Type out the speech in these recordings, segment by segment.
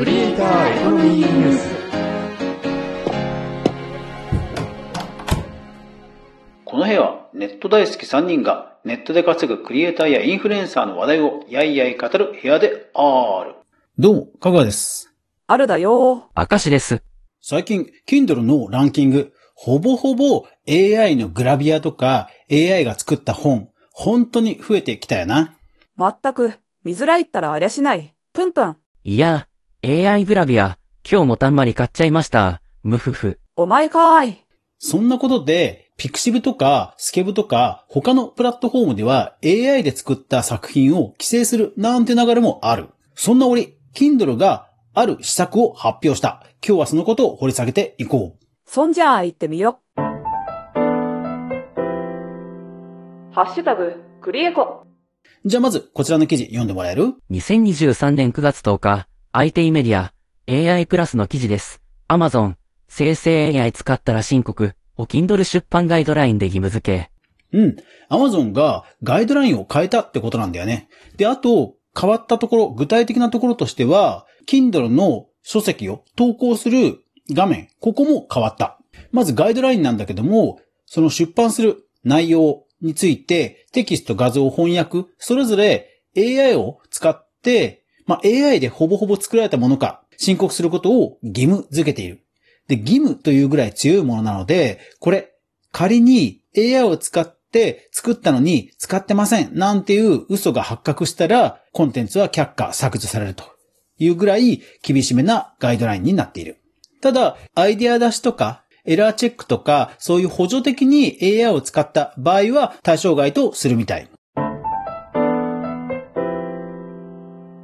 クリエイターエコノミーニュースこの部屋はネット大好き3人がネットで稼ぐクリエイターやインフルエンサーの話題をやいやい語る部屋である。どうも、かぐわです。あるだよ明石です。最近、Kindle のランキング、ほぼほぼ AI のグラビアとか AI が作った本、本当に増えてきたよな。まったく、見づらいったらありゃしない。プンプン。いや、AI グラビア、今日もたんまり買っちゃいました。むふふ。お前かーい。そんなことで、ピクシブとかスケブとか他のプラットフォームでは AI で作った作品を規制するなんて流れもある。そんな折、Kindle がある施策を発表した。今日はそのことを掘り下げていこう。そんじゃあ行ってみよ。ハッシュタグ、クリエコ。じゃあまず、こちらの記事読んでもらえる？2023年9月10日、IT メディア、AI プラスの記事です。Amazon、生成 AI 使ったら申告、を Kindle 出版ガイドラインで義務付け。うん。Amazon がガイドラインを変えたってことなんだよね。で、あと、変わったところ、具体的なところとしては、Kindle の書籍を投稿する画面、ここも変わった。まずガイドラインなんだけども、その出版する内容について、テキスト、画像、翻訳、それぞれ AI を使って、まあ、AI でほぼほぼ作られたものか、申告することを義務付けている。で、義務というぐらい強いものなので、これ、仮に AI を使って作ったのに使ってませんなんていう嘘が発覚したら、コンテンツは却下、削除されるというぐらい厳しめなガイドラインになっている。ただ、アイデア出しとか、エラーチェックとか、そういう補助的に AI を使った場合は対象外とするみたい。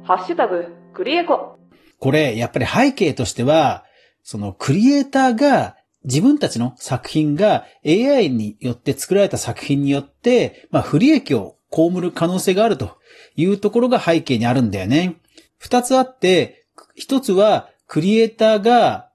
ハッシュタグ、クリエコ。これ、やっぱり背景としては、そのクリエイターが自分たちの作品が AI によって作られた作品によって、まあ不利益を被る可能性があるというところが背景にあるんだよね。二つあって、一つはクリエイターが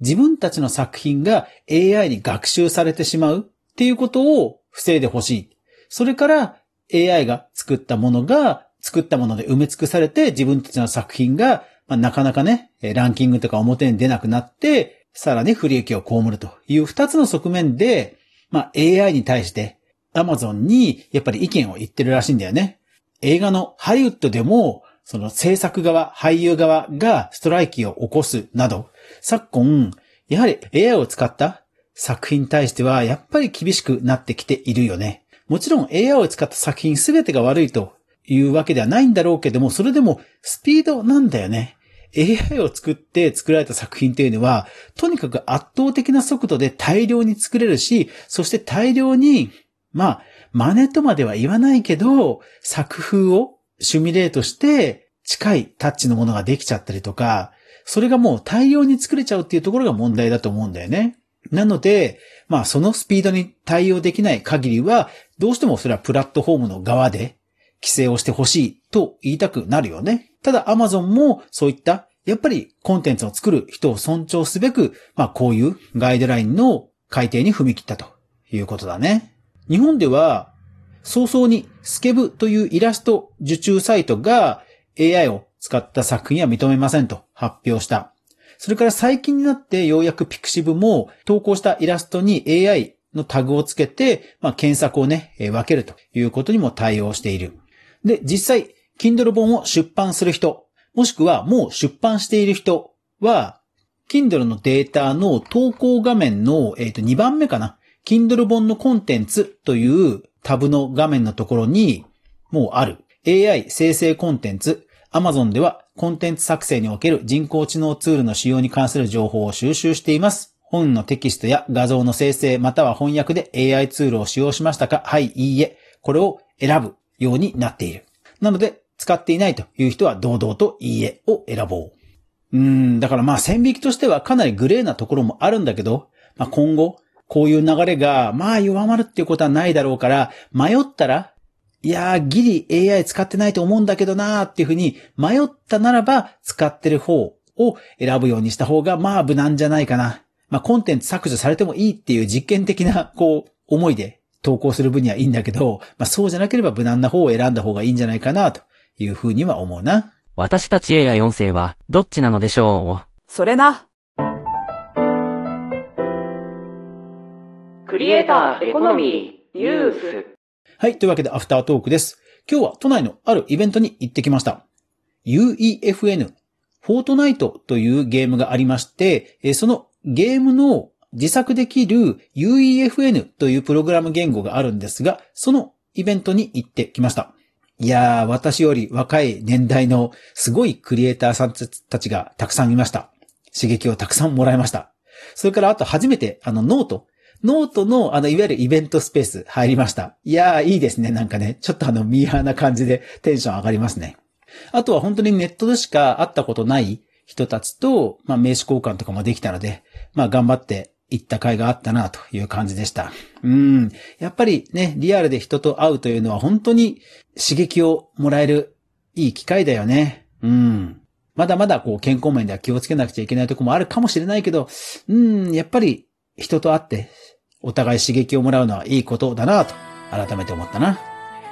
自分たちの作品が AI に学習されてしまうっていうことを防いでほしい。それから AI が作ったものが作ったもので埋め尽くされて自分たちの作品がまあ、なかなかね、ランキングとか表に出なくなって、さらに不利益を被るという二つの側面で、まあ、AI に対して Amazon にやっぱり意見を言ってるらしいんだよね。映画のハリウッドでも、その制作側、俳優側がストライキを起こすなど、昨今、やはり AI を使った作品に対しては、やっぱり厳しくなってきているよね。もちろん AI を使った作品すべてが悪いというわけではないんだろうけども、それでもスピードなんだよね。AI を作って作られた作品というのは、とにかく圧倒的な速度で大量に作れるし、そして大量に、まあ、真似とまでは言わないけど、作風をシュミュレートして近いタッチのものができちゃったりとか、それがもう大量に作れちゃうっていうところが問題だと思うんだよね。なので、まあそのスピードに対応できない限りは、どうしてもそれはプラットフォームの側で規制をしてほしいと言いたくなるよね。ただ Amazon もそういったやっぱりコンテンツを作る人を尊重すべく、まあこういうガイドラインの改定に踏み切ったということだね。日本では早々にスケブというイラスト受注サイトが AI を使った作品は認めませんと発表した。それから最近になってようやくピクシブも投稿したイラストに AI のタグをつけて、まあ、検索をね、分けるということにも対応している。で、実際、Kindle 本を出版する人、もしくはもう出版している人は、Kindle のデータの投稿画面の、えー、と2番目かな。Kindle 本のコンテンツというタブの画面のところにもうある。AI 生成コンテンツ。Amazon ではコンテンツ作成における人工知能ツールの使用に関する情報を収集しています。本のテキストや画像の生成または翻訳で AI ツールを使用しましたかはい、いいえ。これを選ぶようになっている。なので、使っていないという人は堂々といいえを選ぼう。うん、だからまあ線引きとしてはかなりグレーなところもあるんだけど、まあ今後、こういう流れがまあ弱まるっていうことはないだろうから、迷ったら、いやー、ギリ AI 使ってないと思うんだけどなーっていうふうに迷ったならば使ってる方を選ぶようにした方がまあ無難じゃないかな。まあコンテンツ削除されてもいいっていう実験的なこう思いで投稿する分にはいいんだけど、まあそうじゃなければ無難な方を選んだ方がいいんじゃないかなというふうには思うな。私たち AI 音声はどっちなのでしょそれな。うクリエイターエコノミーニュースはい。というわけで、アフタートークです。今日は都内のあるイベントに行ってきました。UEFN、フォートナイトというゲームがありまして、えーそのゲームの自作できる UEFN というプログラム言語があるんですが、そのイベントに行ってきました。いやー、私より若い年代のすごいクリエイターさんたちがたくさんいました。刺激をたくさんもらいました。それからあと初めてあの note、note の、あの、いわゆるイベントスペース入りました。いやー、いいですね。なんかね、ちょっとあの、ミーハーな感じでテンション上がりますね。あとは本当にネットでしか会ったことない人たちと、まあ、名刺交換とかもできたので、まあ、頑張って行った甲斐があったなという感じでした。うん。やっぱりね、リアルで人と会うというのは本当に刺激をもらえるいい機会だよね。うん。まだまだこう健康面では気をつけなくちゃいけないとこもあるかもしれないけど、うん、やっぱり人と会ってお互い刺激をもらうのはいいことだなと改めて思ったな。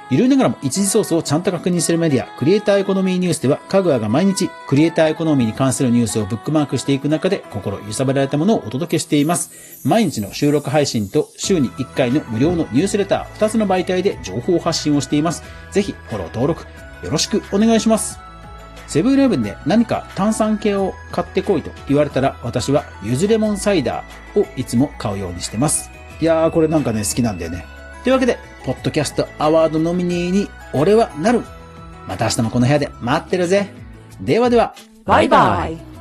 ゆるいながらも一時ソースをちゃんと確認するメディア、クリエイターエコノミーニュースでは、かぐわが毎日クリエイターエコノミーに関するニュースをブックマークしていく中で心揺さぶられたものをお届けしています。毎日の収録配信と週に1回の無料のニュースレター、2つの媒体で情報発信をしています。ぜひフォロー登録よろしくお願いします。セブンイレブンで何か炭酸系を買ってこいと言われたら私はゆずレモンサイダーをいつも買うようにしてます。いやーこれなんかね好きなんだよね。というわけで、ポッドキャストアワードノミネーに俺はなる。また明日もこの部屋で待ってるぜ。ではでは。バイバイ。